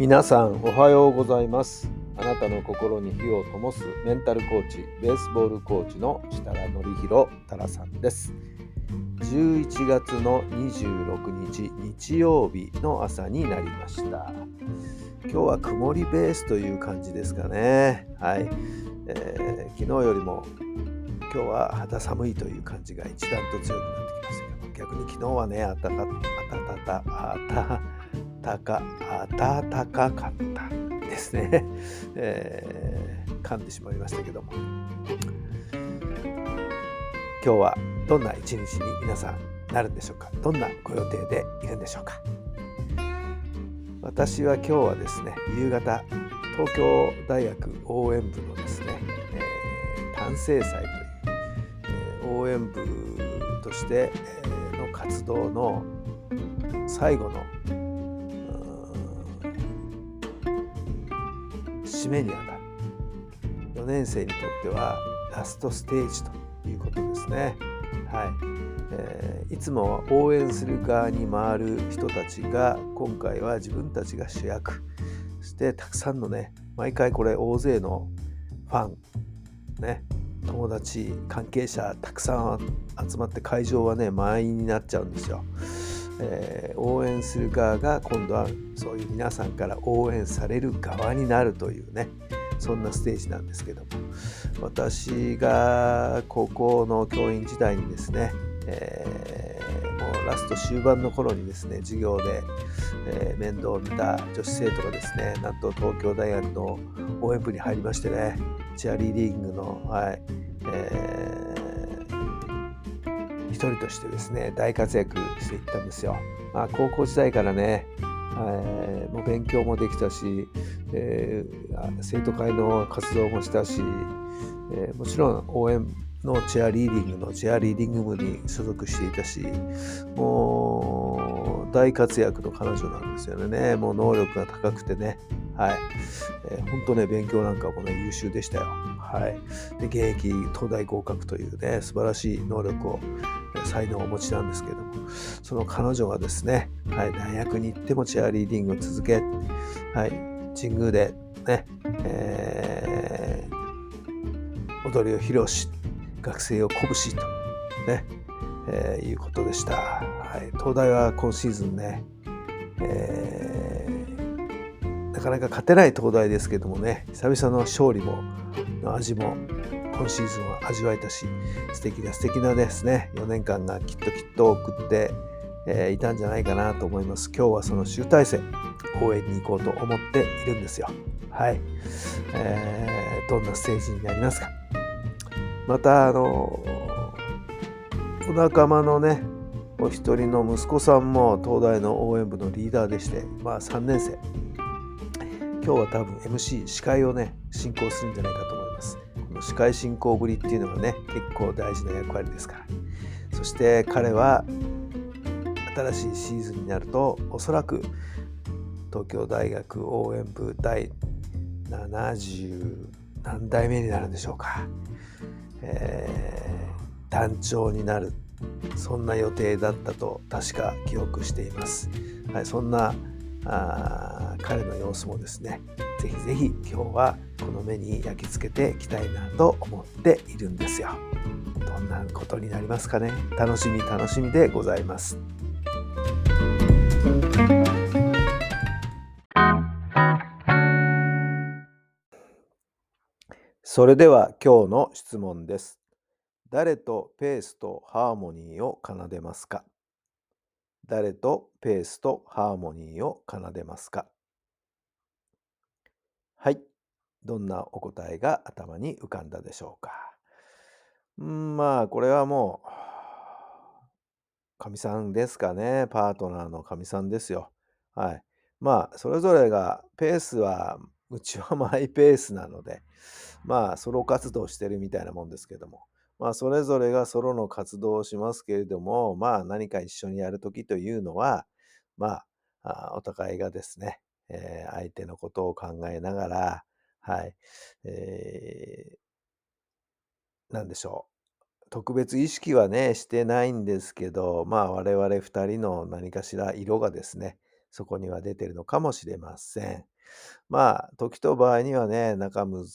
皆さんおはようございます。あなたの心に火を灯すメンタルコーチベースボールコーチの設楽範弘太良さんです。11月の26日日曜日の朝になりました。今日は曇りベースという感じですかね。はい、えー昨日よりも今日は肌寒いという感じが一段と強くなってきました。けど逆に昨日はねあたかあたたたあたか暖かかったですね、えー噛んでしまいましたけども。今日はどんな一日に皆さんなるんでしょうか？どんなご予定でいるんでしょうか？私は今日はですね夕方東京大学応援部のですね、えー単成祭という、えー応援部として、えーの活動の最後の締めにあたる4年生にとってはラストステージということですね。はいえーいつも応援する側に回る人たちが今回は自分たちが主役そしてたくさんのね毎回これ大勢のファンね友達関係者たくさん集まって会場はね満員になっちゃうんですよ。えー応援する側が今度はそういう皆さんから応援される側になるというねそんなステージなんですけども。私が高校の教員時代にですね、えーもうラスト終盤の頃にですね授業で、えー面倒を見た女子生徒がですねなんと東京大学の応援部に入りましてねチアリーディングの、はいえー人としてですね大活躍していったんですよ。まあ、高校時代からね、えーもう勉強もできたし、えー生徒会の活動もしたし、えーもちろん応援のチェアリーディングのチェアリーディング部に所属していたしもう大活躍の彼女なんですよね。もう能力が高くてね。はい、えー本当ね勉強なんかもね優秀でしたよ。はい。で現役東大合格というね素晴らしい能力を才能をお持ちなんですけどもその彼女がですね、はい、大学に行ってもチアリーディングを続け、はい、神宮でね、えー踊りを披露し学生を鼓舞しと、ねえーいうことでした、はい、東大は今シーズンね、えーなかなか勝てない東大ですけどもね久々の勝利もの味も今シーズンは味わえたし素敵な素敵なですね。4年間がきっときっと送って、えーいたんじゃないかなと思います。今日はその集大成応援に行こうと思っているんですよ。はい、えーどんなステージになりますか。またあのお仲間のねお一人の息子さんも東大の応援部のリーダーでしてまあ3年生。今日は多分 MC 司会をね進行するんじゃないかと思います。の司会進行ぶりっていうのがね結構大事な役割ですから。そして彼は新しいシーズンになるとおそらく東京大学応援部第70何代目になるんでしょうか、えー団長になるそんな予定だったと確か記憶しています、はい、そんなあ彼の様子もですねぜひぜひ今日はこの目に焼き付けていきたいなと思っているんですよ。どんなことになりますかね。楽しみ楽しみでございます。それでは今日の質問です。誰とペースとハーモニーを奏でますか？誰とペースとハーモニーを奏でますか？はい。どんなお答えが頭に浮かんだでしょうか？うんまあ、これはもう、かみさんですかね。パートナーのかみさんですよ。はい。まあ、それぞれが、ペースはうちは マイペースなので、まあ、ソロ活動してるみたいなもんですけども、まあ、それぞれがソロの活動をしますけれども、まあ、何か一緒にやるときというのは、まあ、お互いがですね、えー、相手のことを考えながら、はい、えー、なんでしょう。特別意識はね、してないんですけど、まあ、我々二人の何かしら色がですね、そこには出てるのかもしれません。まあ、時と場合にはね、仲む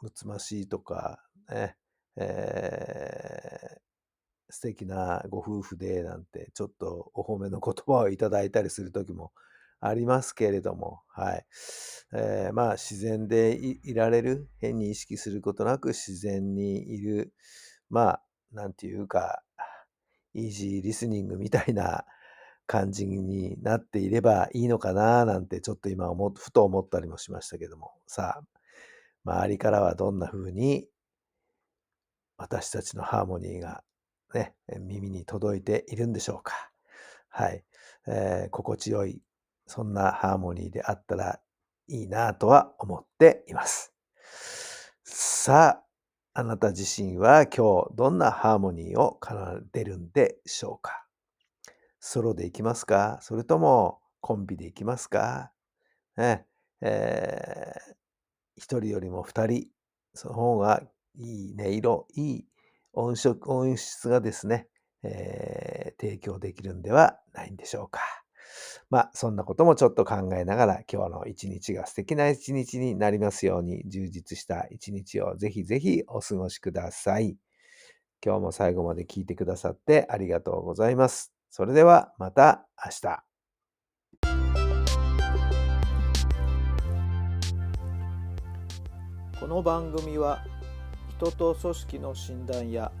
むつましいとか、ね、えー、素敵なご夫婦でなんて、ちょっとお褒めの言葉をいただいたりする時もありますけれども、はい。えー、まあ、自然でいられる、変に意識することなく自然にいる、まあ、なんていうか、イージーリスニングみたいな感じになっていればいいのかななんてちょっと今思ふと思ったりもしましたけども。さあ周りからはどんな風に私たちのハーモニーがね耳に届いているんでしょうか。はい、えー、心地よいそんなハーモニーであったらいいなとは思っています。さああなた自身は今日どんなハーモニーを奏でるんでしょうか？ソロで行きますか？それともコンビで行きますか？ね、えー、一人よりも二人、その方がいい音色、いい音色、音質がですね、えー、提供できるんではないんでしょうか。まあ、そんなこともちょっと考えながら、今日の一日が素敵な一日になりますように、充実した一日をぜひぜひお過ごしください。今日も最後まで聞いてくださってありがとうございます。それではまた明日。この番組は人と組織の診断や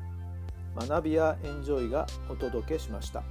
学びやエンジョイがお届けしました。